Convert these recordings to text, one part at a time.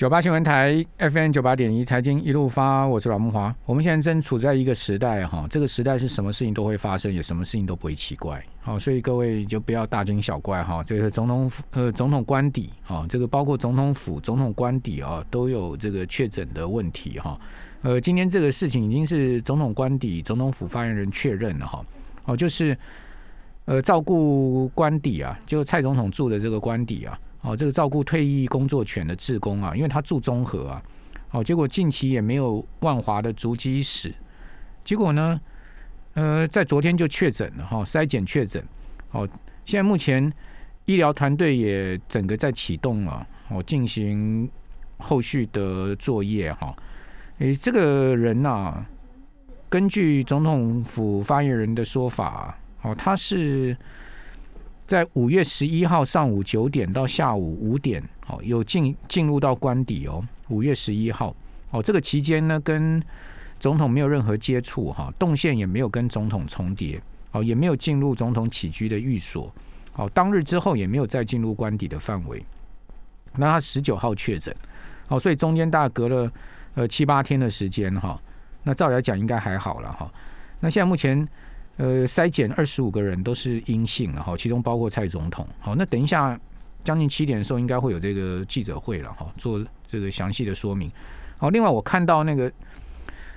九八新闻台 FM 九八点一财经一路发，我是阮木华。我们现在正处在一个时代哈，这个时代是什么事情都会发生，也什么事情都不会奇怪。好，所以各位就不要大惊小怪哈。这个总统府呃总统官邸啊，这个包括总统府、总统官邸啊，都有这个确诊的问题哈。呃，今天这个事情已经是总统官邸、总统府发言人确认了哈。哦，就是呃照顾官邸啊，就蔡总统住的这个官邸啊。哦，这个照顾退役工作犬的志工啊，因为他住中和啊，哦，结果近期也没有万华的足迹史，结果呢，呃，在昨天就确诊了哈，筛检确诊，哦，现在目前医疗团队也整个在启动了，哦，进行后续的作业哈，诶，这个人呐，根据总统府发言人的说法，哦，他是。在五月十一号上午九点到下午五点，哦，有进进入到官邸哦。五月十一号，哦，这个期间呢，跟总统没有任何接触哈，动线也没有跟总统重叠，哦，也没有进入总统起居的寓所，哦，当日之后也没有再进入官邸的范围。那他十九号确诊，哦，所以中间大概隔了呃七八天的时间哈。那照理来讲应该还好了哈。那现在目前。呃，筛检二十五个人都是阴性了哈，其中包括蔡总统。好，那等一下将近七点的时候，应该会有这个记者会了哈，做这个详细的说明。好，另外我看到那个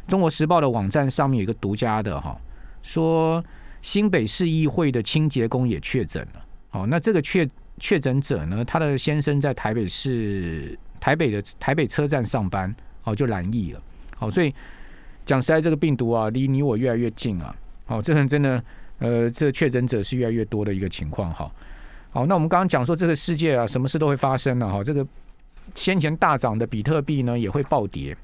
中国时报的网站上面有一个独家的哈，说新北市议会的清洁工也确诊了。好，那这个确确诊者呢，他的先生在台北市台北的台北车站上班，哦就染疫了。好，所以讲实在，这个病毒啊，离你我越来越近啊。好，这人真的，呃，这确诊者是越来越多的一个情况哈。好，那我们刚刚讲说，这个世界啊，什么事都会发生了哈。这个先前大涨的比特币呢，也会暴跌。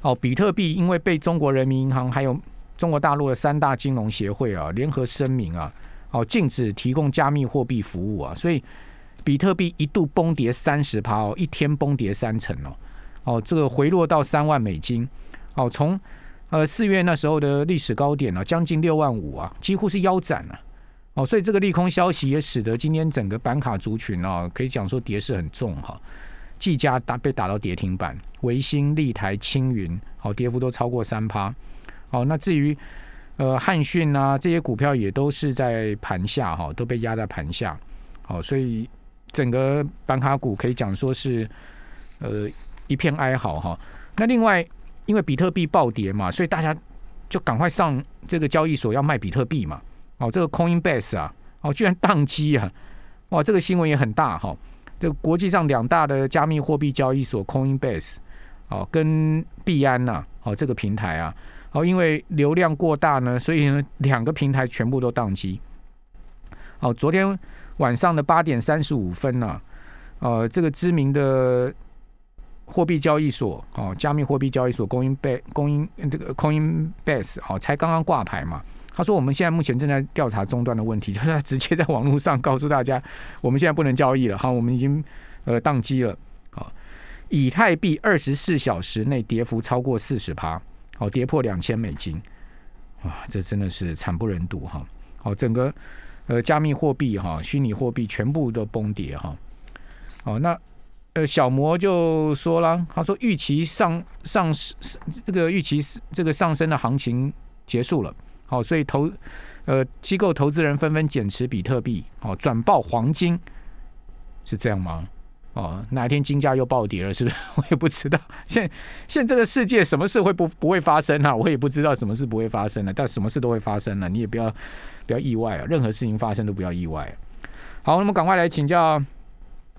哦，比特币因为被中国人民银行还有中国大陆的三大金融协会啊联合声明啊，哦，禁止提供加密货币服务啊，所以比特币一度崩跌三十趴哦，一天崩跌三成哦。哦，这个回落到三万美金。哦，从呃，四月那时候的历史高点呢，将近六万五啊，几乎是腰斩了。哦，所以这个利空消息也使得今天整个板卡族群啊，可以讲说跌势很重哈。技嘉打被打到跌停板，维新、立台、青云，好，跌幅都超过三趴。好，那至于呃汉讯啊这些股票也都是在盘下哈，都被压在盘下。好，所以整个板卡股可以讲说是呃一片哀嚎哈。那另外。因为比特币暴跌嘛，所以大家就赶快上这个交易所要卖比特币嘛。哦，这个 Coinbase 啊，哦，居然宕机啊！哇，这个新闻也很大哈。这个国际上两大的加密货币交易所 Coinbase 哦，跟币安呐，哦，这个平台啊，哦，因为流量过大呢，所以呢，两个平台全部都宕机。哦，昨天晚上的八点三十五分呢，呃，这个知名的。货币交易所哦，加密货币交易所供应被供应这个 Coinbase 哦，才刚刚挂牌嘛。他说我们现在目前正在调查终端的问题，就是他直接在网络上告诉大家，我们现在不能交易了，哈，我们已经呃宕机了。好，以太币二十四小时内跌幅超过四十趴，好，跌破两千美金，哇，这真的是惨不忍睹哈。好，整个呃加密货币哈，虚拟货币全部都崩跌哈。好，那。呃，小摩就说了，他说预期上上这个预期这个上升的行情结束了，好，所以投呃机构投资人纷纷减持比特币，好转爆黄金，是这样吗？哦，哪一天金价又暴跌了，是不是？我也不知道。现现这个世界什么事会不不会发生啊？我也不知道什么事不会发生了，但什么事都会发生了，你也不要不要意外啊！任何事情发生都不要意外。好，那么赶快来请教。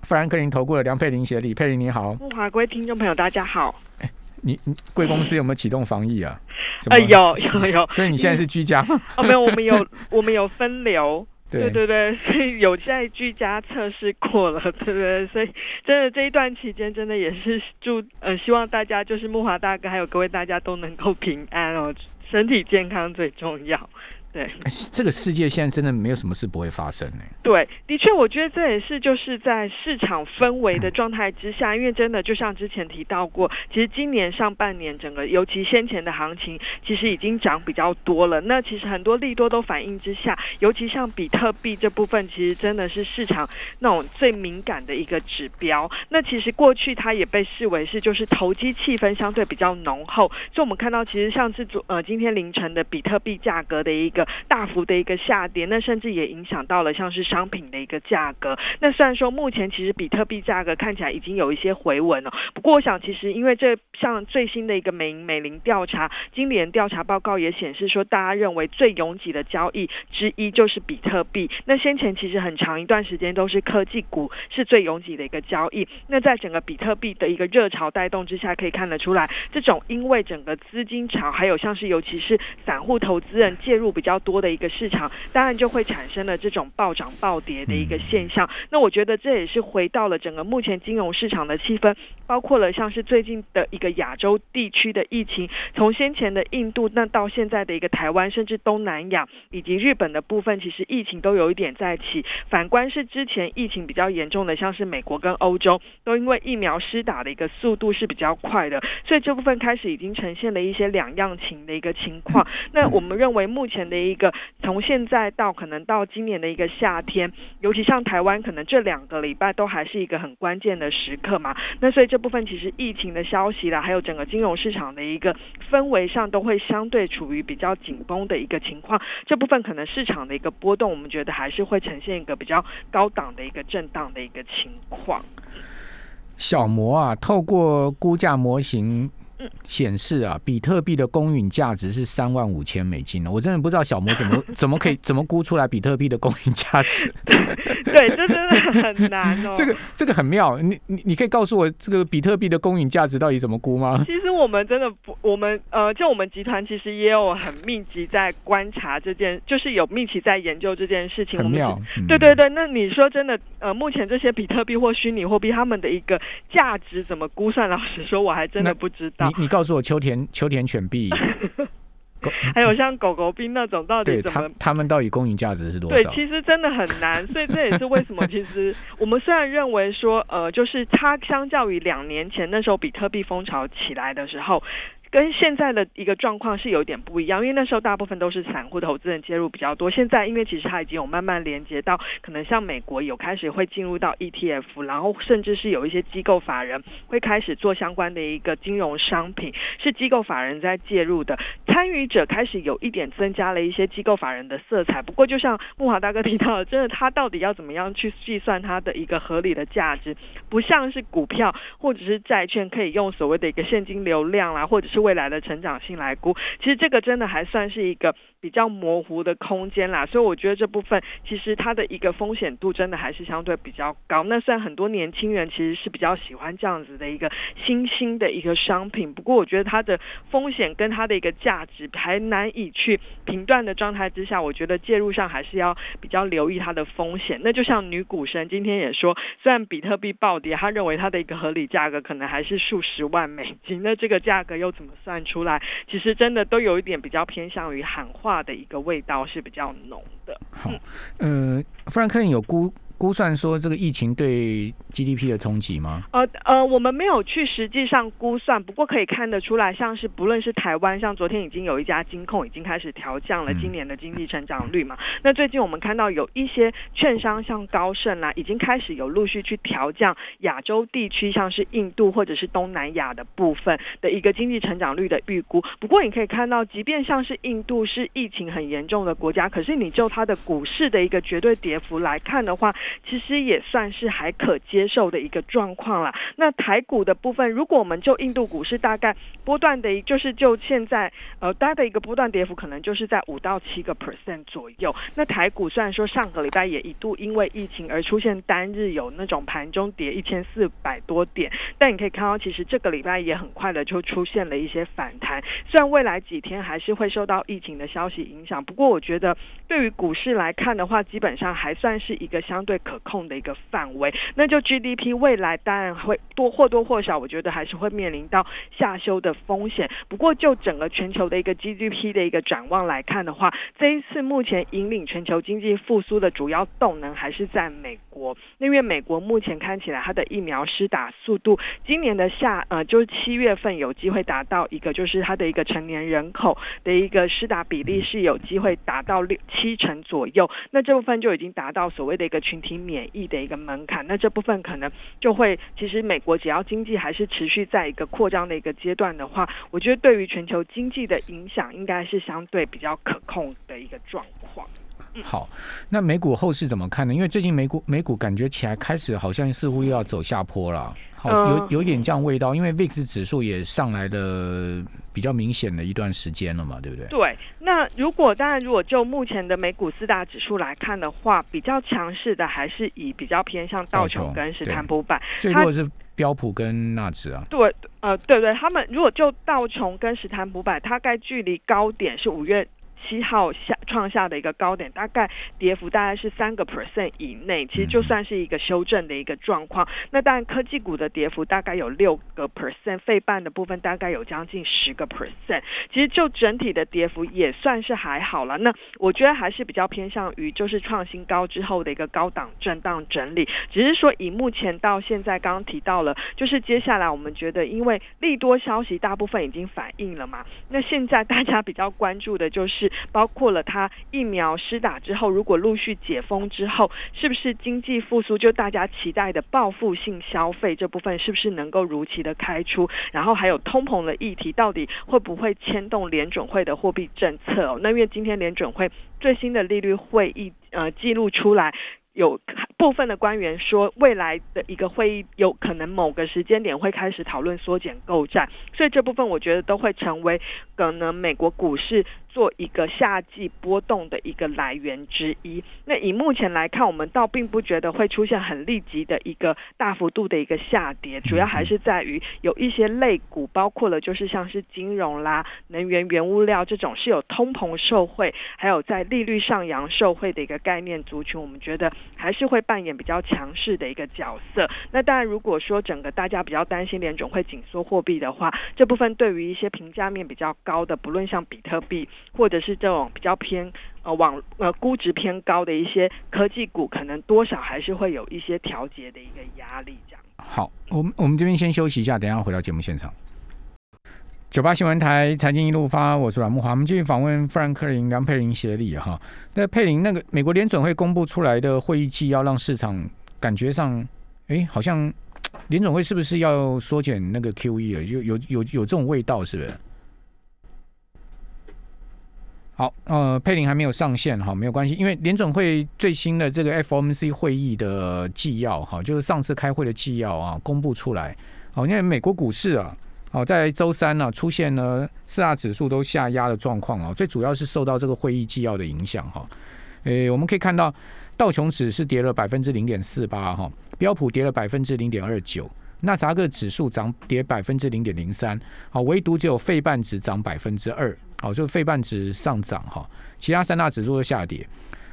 富兰克林投顾的梁佩玲协理，佩玲你好，木华各位听众朋友大家好。哎，你你贵公司有没有启动防疫啊？哎，有有有。所以你现在是居家吗？哦，没有，我们有我们有分流。对对对，所以有在居家测试过了，对不对？所以真的这一段期间，真的也是祝呃，希望大家就是木华大哥还有各位大家都能够平安哦，身体健康最重要。对，这个世界现在真的没有什么事不会发生呢。对，的确，我觉得这也是就是在市场氛围的状态之下，因为真的就像之前提到过，其实今年上半年整个尤其先前的行情其实已经涨比较多了。那其实很多利多都反映之下，尤其像比特币这部分，其实真的是市场那种最敏感的一个指标。那其实过去它也被视为是就是投机气氛相对比较浓厚，所以我们看到其实像是昨呃今天凌晨的比特币价格的一个大幅的一个下跌，那甚至也影响到了像是商品的一个价格。那虽然说目前其实比特币价格看起来已经有一些回稳了，不过我想其实因为这像最新的一个美美林调查，今年调查报告也显示说，大家认为最拥挤的交易之一就是比特币。那先前其实很长一段时间都是科技股是最拥挤的一个交易。那在整个比特币的一个热潮带动之下，可以看得出来，这种因为整个资金潮，还有像是尤其是散户投资人介入比较多的一个市场，当然就会产生了这种暴涨暴跌的一个现象。那我觉得这也是回到了整个目前金融市场的气氛，包括了像是最近的一个亚洲地区的疫情，从先前的印度，那到现在的一个台湾，甚至东南亚以及日本的部分，其实疫情都有一点在起。反观是之前疫情比较严重的，像是美国跟欧洲，都因为疫苗施打的一个速度是比较快的，所以这部分开始已经呈现了一些两样情的一个情况。那我们认为目前的一个从现在到可能到今年的一个夏天，尤其像台湾，可能这两个礼拜都还是一个很关键的时刻嘛。那所以这部分其实疫情的消息啦，还有整个金融市场的一个氛围上，都会相对处于比较紧绷的一个情况。这部分可能市场的一个波动，我们觉得还是会呈现一个比较高档的一个震荡的一个情况。小摩啊，透过估价模型。显示啊，比特币的公允价值是三万五千美金呢。我真的不知道小魔怎么 怎么可以怎么估出来比特币的公允价值。对，这真的很难哦。这个这个很妙，你你你可以告诉我这个比特币的公允价值到底怎么估吗？其实我们真的不，我们呃，就我们集团其实也有很密集在观察这件，就是有密集在研究这件事情。很妙。对对对，那你说真的呃，目前这些比特币或虚拟货币他们的一个价值怎么估算？老实说，我还真的不知道。你你告诉我秋田秋田犬币 还有像狗狗币那种，到底怎么？他们到底公允价值是多少？对，其实真的很难，所以这也是为什么，其实 我们虽然认为说，呃，就是它相较于两年前那时候比特币风潮起来的时候。跟现在的一个状况是有点不一样，因为那时候大部分都是散户投资人介入比较多。现在因为其实它已经有慢慢连接到，可能像美国有开始会进入到 ETF，然后甚至是有一些机构法人会开始做相关的一个金融商品，是机构法人在介入的，参与者开始有一点增加了一些机构法人的色彩。不过就像木华大哥提到的，真的他到底要怎么样去计算它的一个合理的价值，不像是股票或者是债券可以用所谓的一个现金流量啦，或者是未来的成长性来估，其实这个真的还算是一个。比较模糊的空间啦，所以我觉得这部分其实它的一个风险度真的还是相对比较高。那虽然很多年轻人其实是比较喜欢这样子的一个新兴的一个商品，不过我觉得它的风险跟它的一个价值还难以去评断的状态之下，我觉得介入上还是要比较留意它的风险。那就像女股神今天也说，虽然比特币暴跌，他认为它的一个合理价格可能还是数十万美金。那这个价格又怎么算出来？其实真的都有一点比较偏向于喊话。的一个味道是比较浓的。好，呃，富兰克林有估。估算说这个疫情对 GDP 的冲击吗？呃呃，我们没有去实际上估算，不过可以看得出来，像是不论是台湾，像昨天已经有一家金控已经开始调降了今年的经济成长率嘛。那最近我们看到有一些券商，像高盛啦，已经开始有陆续去调降亚洲地区，像是印度或者是东南亚的部分的一个经济成长率的预估。不过你可以看到，即便像是印度是疫情很严重的国家，可是你就它的股市的一个绝对跌幅来看的话，其实也算是还可接受的一个状况了。那台股的部分，如果我们就印度股市大概波段的，就是就现在呃，大的一个波段跌幅可能就是在五到七个 percent 左右。那台股虽然说上个礼拜也一度因为疫情而出现单日有那种盘中跌一千四百多点，但你可以看到，其实这个礼拜也很快的就出现了一些反弹。虽然未来几天还是会受到疫情的消息影响，不过我觉得对于股市来看的话，基本上还算是一个相对。可控的一个范围。那就 GDP 未来当然会多或多或少，我觉得还是会面临到下修的风险。不过就整个全球的一个 GDP 的一个展望来看的话，这一次目前引领全球经济复苏的主要动能还是在美国。那因为美国目前看起来它的疫苗施打速度，今年的下呃就是七月份有机会达到一个就是它的一个成年人口的一个施打比例是有机会达到六七成左右。那这部分就已经达到所谓的一个群体免疫的一个门槛。那这部分可能就会，其实美国只要经济还是持续在一个扩张的一个阶段的话，我觉得对于全球经济的影响应该是相对比较可控的一个状况。好，那美股后市怎么看呢？因为最近美股美股感觉起来开始好像似乎又要走下坡了，好有有一点这样味道。因为 VIX 指数也上来了比较明显的一段时间了嘛，对不对？对。那如果当然，如果就目前的美股四大指数来看的话，比较强势的还是以比较偏向道琼跟斯坦普百，最弱是标普跟纳指啊。对，呃，对对，他们如果就道琼跟斯坦普百，大概距离高点是五月。七号下创下的一个高点，大概跌幅大概是三个 percent 以内，其实就算是一个修正的一个状况。那当然科技股的跌幅大概有六个 percent，费半的部分大概有将近十个 percent。其实就整体的跌幅也算是还好了。那我觉得还是比较偏向于就是创新高之后的一个高档震荡整理。只是说以目前到现在刚刚提到了，就是接下来我们觉得因为利多消息大部分已经反映了嘛，那现在大家比较关注的就包括了它疫苗施打之后，如果陆续解封之后，是不是经济复苏？就大家期待的报复性消费这部分，是不是能够如期的开出？然后还有通膨的议题，到底会不会牵动联准会的货币政策？哦，那因为今天联准会最新的利率会议呃记录出来。有部分的官员说，未来的一个会议有可能某个时间点会开始讨论缩减购债，所以这部分我觉得都会成为可能美国股市做一个夏季波动的一个来源之一。那以目前来看，我们倒并不觉得会出现很立即的一个大幅度的一个下跌，主要还是在于有一些类股，包括了就是像是金融啦、能源、原物料这种是有通膨受惠，还有在利率上扬受惠的一个概念族群，我们觉得。还是会扮演比较强势的一个角色。那当然，如果说整个大家比较担心联总会紧缩货币的话，这部分对于一些评价面比较高的，不论像比特币或者是这种比较偏呃网呃估值偏高的一些科技股，可能多少还是会有一些调节的一个压力。这样。好，我们我们这边先休息一下，等下回到节目现场。九八新闻台财经一路发，我是阮木华。我们继续访问富兰克林、梁佩玲协理哈。那佩玲，那个美国联准会公布出来的会议纪要，让市场感觉上，哎，好像联准会是不是要缩减那个 QE 了？有有有有这种味道，是不是？好，呃，佩林还没有上线哈，没有关系，因为联准会最新的这个 FOMC 会议的纪要哈，就是上次开会的纪要啊，公布出来。好，因为美国股市啊。好，在周三呢，出现了四大指数都下压的状况啊，最主要是受到这个会议纪要的影响哈。诶，我们可以看到道琼指是跌了百分之零点四八哈，标普跌了百分之零点二九，纳萨克指数涨跌百分之零点零三，好，唯独只有费半指涨百分之二，好，就费半指上涨哈，其他三大指数的下跌。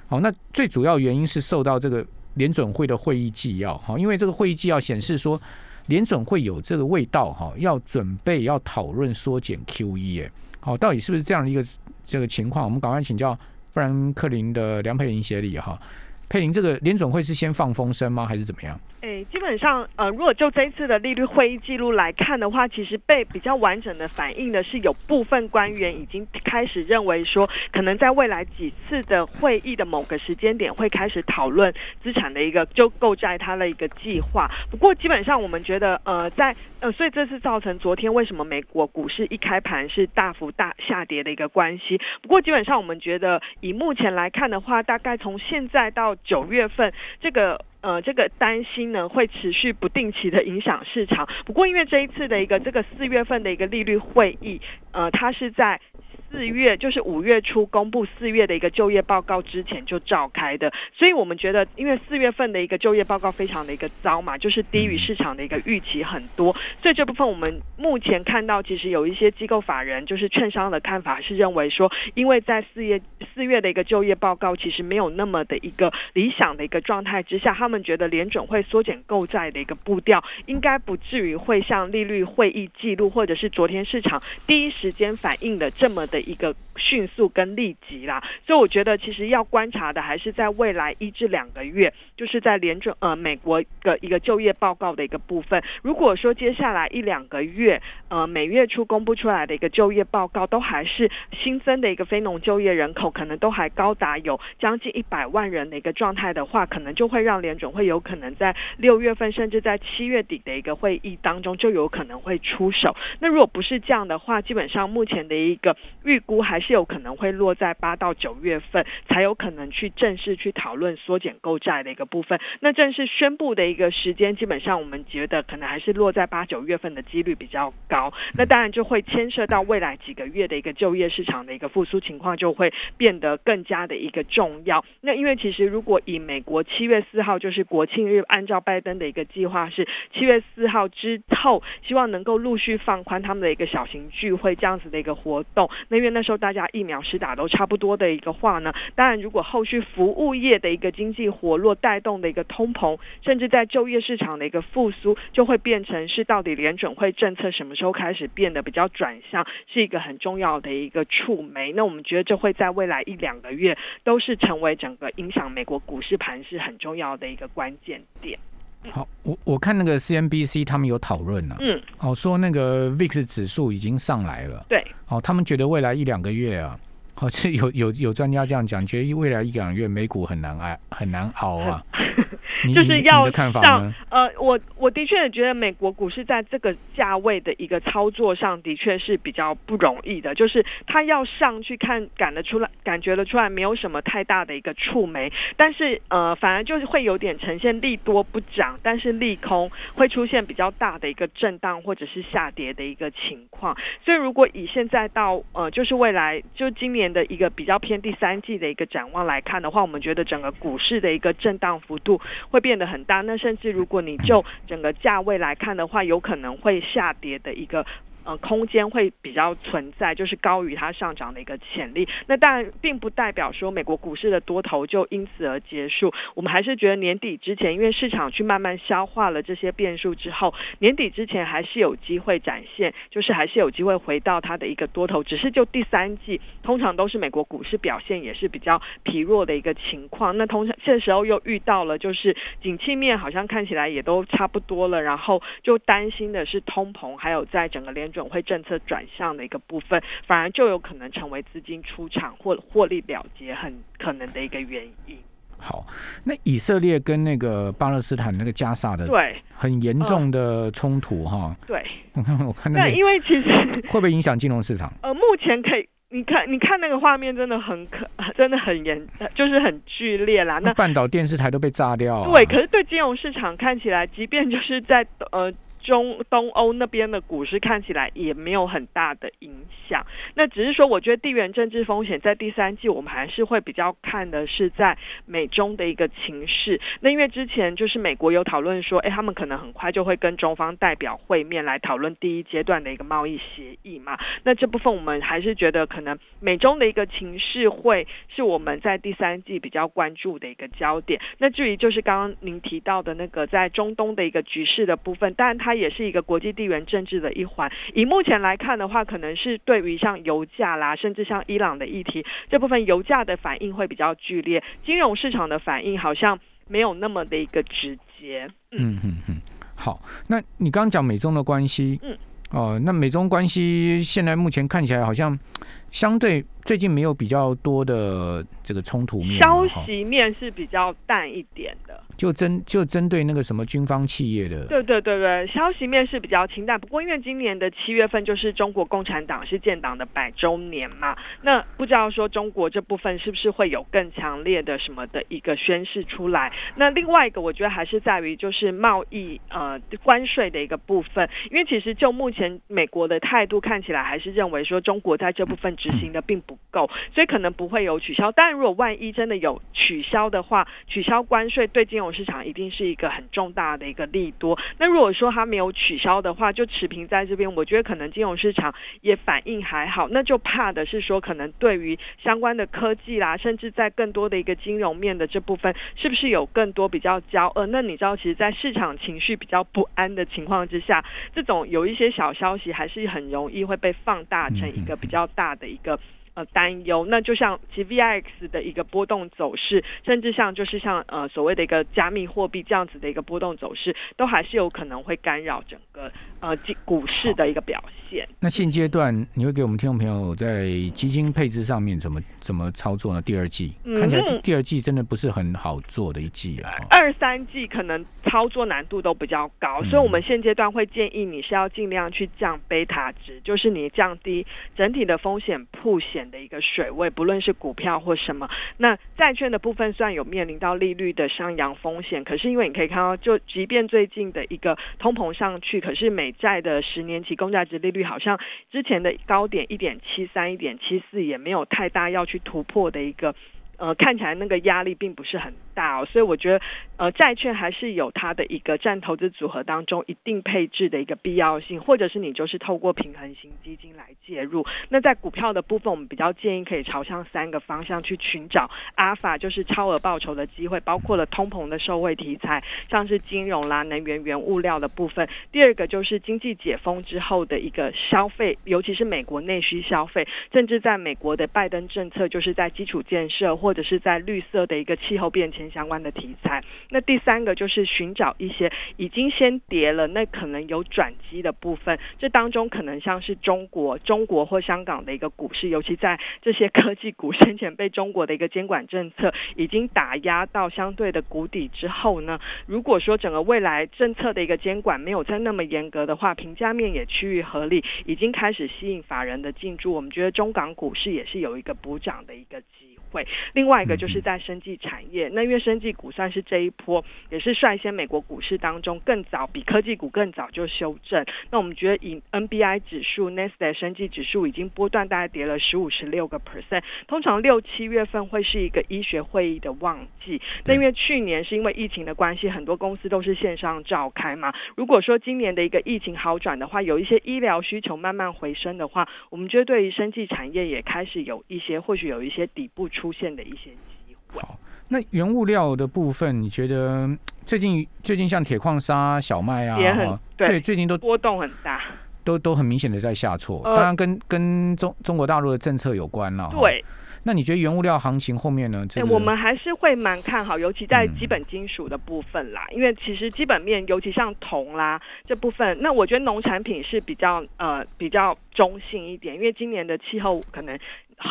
好，那最主要原因是受到这个联准会的会议纪要哈，因为这个会议纪要显示说。联准会有这个味道哈，要准备要讨论缩减 QE 哎，好，到底是不是这样的一个这个情况？我们赶快请教富兰克林的梁佩玲协理哈，佩玲，这个联总会是先放风声吗，还是怎么样？诶，基本上，呃，如果就这一次的利率会议记录来看的话，其实被比较完整的反映的是，有部分官员已经开始认为说，可能在未来几次的会议的某个时间点会开始讨论资产的一个就购债它的一个计划。不过，基本上我们觉得，呃，在呃，所以这次造成昨天为什么美国股市一开盘是大幅大下跌的一个关系。不过，基本上我们觉得，以目前来看的话，大概从现在到九月份这个。呃，这个担心呢会持续不定期的影响市场。不过，因为这一次的一个这个四月份的一个利率会议，呃，它是在。四月，就是五月初公布四月的一个就业报告之前就召开的，所以我们觉得，因为四月份的一个就业报告非常的一个糟嘛，就是低于市场的一个预期很多，所以这部分我们目前看到，其实有一些机构法人就是券商的看法是认为说，因为在四月四月的一个就业报告其实没有那么的一个理想的一个状态之下，他们觉得联准会缩减购债的一个步调应该不至于会像利率会议记录或者是昨天市场第一时间反映的这么的一个迅速跟立即啦，所以我觉得其实要观察的还是在未来一至两个月，就是在联准呃美国的一个就业报告的一个部分。如果说接下来一两个月，呃每月初公布出来的一个就业报告都还是新增的一个非农就业人口，可能都还高达有将近一百万人的一个状态的话，可能就会让联准会有可能在六月份甚至在七月底的一个会议当中就有可能会出手。那如果不是这样的话，基本上目前的一个预估还是有可能会落在八到九月份才有可能去正式去讨论缩减购债的一个部分。那正式宣布的一个时间，基本上我们觉得可能还是落在八九月份的几率比较高。那当然就会牵涉到未来几个月的一个就业市场的一个复苏情况，就会变得更加的一个重要。那因为其实如果以美国七月四号就是国庆日，按照拜登的一个计划是七月四号之后，希望能够陆续放宽他们的一个小型聚会这样子的一个活动。那因为那时候大家疫苗施打都差不多的一个话呢，当然如果后续服务业的一个经济活络带动的一个通膨，甚至在就业市场的一个复苏，就会变成是到底联准会政策什么时候开始变得比较转向，是一个很重要的一个触媒。那我们觉得这会在未来一两个月都是成为整个影响美国股市盘是很重要的一个关键点。好，我我看那个 CNBC 他们有讨论了，嗯，哦，说那个 VIX 指数已经上来了，对，哦，他们觉得未来一两个月啊，好像有有有专家这样讲，觉得未来一两个月美股很难挨，很难熬啊。你就是要上？呃，我我的确也觉得美国股市在这个价位的一个操作上的确是比较不容易的，就是它要上去看感得出来，感觉得出来没有什么太大的一个触媒，但是呃，反而就是会有点呈现利多不涨，但是利空会出现比较大的一个震荡或者是下跌的一个情况。所以如果以现在到呃，就是未来就今年的一个比较偏第三季的一个展望来看的话，我们觉得整个股市的一个震荡幅度会变得很大。那甚至如果你就整个价位来看的话，有可能会下跌的一个。呃，空间会比较存在，就是高于它上涨的一个潜力。那当然，并不代表说美国股市的多头就因此而结束。我们还是觉得年底之前，因为市场去慢慢消化了这些变数之后，年底之前还是有机会展现，就是还是有机会回到它的一个多头。只是就第三季，通常都是美国股市表现也是比较疲弱的一个情况。那通常这时候又遇到了，就是景气面好像看起来也都差不多了，然后就担心的是通膨，还有在整个联准会政策转向的一个部分，反而就有可能成为资金出场或获利了结很可能的一个原因。好，那以色列跟那个巴勒斯坦那个加沙的对很严重的冲突哈，对我看我看那因为其实 会不会影响金融市场？呃，目前可以。你看，你看那个画面真的很可，真的很严，就是很剧烈啦。那半岛电视台都被炸掉、啊。对，可是对金融市场看起来，即便就是在呃中东欧那边的股市看起来也没有很大的影响。那只是说，我觉得地缘政治风险在第三季我们还是会比较看的是在美中的一个情势。那因为之前就是美国有讨论说，哎，他们可能很快就会跟中方代表会面来讨论第一阶段的一个贸易协议嘛。那这部分我们还是觉得可能美中的一个情势会是我们在第三季比较关注的一个焦点。那至于就是刚刚您提到的那个在中东的一个局势的部分，当然它也是一个国际地缘政治的一环。以目前来看的话，可能是对于像油价啦，甚至像伊朗的议题这部分，油价的反应会比较剧烈，金融市场的反应好像没有那么的一个直接。嗯嗯嗯，好，那你刚刚讲美中的关系，嗯，哦，那美中关系现在目前看起来好像相对最近没有比较多的这个冲突面，消息面是比较淡一点的。就针就针对那个什么军方企业的，对对对对，消息面是比较清淡。不过因为今年的七月份就是中国共产党是建党的百周年嘛，那不知道说中国这部分是不是会有更强烈的什么的一个宣示出来？那另外一个我觉得还是在于就是贸易呃关税的一个部分，因为其实就目前美国的态度看起来还是认为说中国在这部分执行的并不够，所以可能不会有取消。但如果万一真的有取消的话，取消关税对金融市场一定是一个很重大的一个利多。那如果说它没有取消的话，就持平在这边，我觉得可能金融市场也反应还好。那就怕的是说，可能对于相关的科技啦，甚至在更多的一个金融面的这部分，是不是有更多比较焦呃？那你知道，其实，在市场情绪比较不安的情况之下，这种有一些小消息还是很容易会被放大成一个比较大的一个。呃，担忧，那就像其 VIX 的一个波动走势，甚至像就是像呃所谓的一个加密货币这样子的一个波动走势，都还是有可能会干扰整个呃股股市的一个表现。那现阶段你会给我们听众朋友在基金配置上面怎么怎么操作呢？第二季看起来第二季真的不是很好做的一季啊。二三季可能操作难度都比较高，所以我们现阶段会建议你是要尽量去降贝塔值，就是你降低整体的风险铺险。的一个水位，不论是股票或什么，那债券的部分虽然有面临到利率的上扬风险，可是因为你可以看到，就即便最近的一个通膨上去，可是美债的十年期公债值利率好像之前的高点一点七三、一点七四也没有太大要去突破的一个，呃，看起来那个压力并不是很。大哦，所以我觉得，呃，债券还是有它的一个占投资组合当中一定配置的一个必要性，或者是你就是透过平衡型基金来介入。那在股票的部分，我们比较建议可以朝向三个方向去寻找阿法，就是超额报酬的机会，包括了通膨的受惠题材，像是金融啦、能源、原物料的部分。第二个就是经济解封之后的一个消费，尤其是美国内需消费，甚至在美国的拜登政策，就是在基础建设或者是在绿色的一个气候变迁。相关的题材，那第三个就是寻找一些已经先跌了，那可能有转机的部分。这当中可能像是中国、中国或香港的一个股市，尤其在这些科技股先前被中国的一个监管政策已经打压到相对的谷底之后呢，如果说整个未来政策的一个监管没有再那么严格的话，评价面也趋于合理，已经开始吸引法人的进驻，我们觉得中港股市也是有一个补涨的一个。会，另外一个就是在生技产业，那因为生技股算是这一波也是率先美国股市当中更早比科技股更早就修正。那我们觉得以 NBI 指数、n e s t 生技指数已经波段大概跌了十五十六个 percent。通常六七月份会是一个医学会议的旺季，那因为去年是因为疫情的关系，很多公司都是线上召开嘛。如果说今年的一个疫情好转的话，有一些医疗需求慢慢回升的话，我们觉得对于生技产业也开始有一些或许有一些底部出。出现的一些机会。好，那原物料的部分，你觉得最近最近像铁矿砂、小麦啊，也很对，最近都波动很大，都都很明显的在下挫。当然跟跟中中国大陆的政策有关了。对，那你觉得原物料行情后面呢？哎，我们还是会蛮看好，尤其在基本金属的部分啦。因为其实基本面，尤其像铜啦这部分，那我觉得农产品是比较呃比较中性一点，因为今年的气候可能。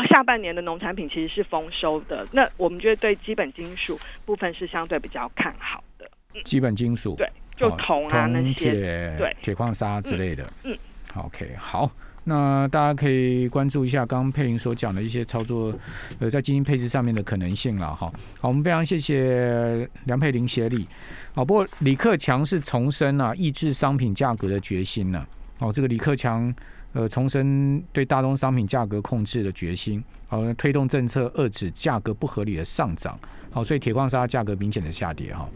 下半年的农产品其实是丰收的，那我们觉得对基本金属部分是相对比较看好的。基本金属对，就铜啊那些，对，铁矿砂之类的。嗯，OK，好，那大家可以关注一下刚刚佩玲所讲的一些操作，呃，在基金配置上面的可能性了哈。好，我们非常谢谢梁佩玲协力。好，不过李克强是重申啊，抑制商品价格的决心呢。哦，这个李克强。呃，重申对大宗商品价格控制的决心，好，推动政策遏制价格不合理的上涨，好，所以铁矿砂价格明显的下跌哈。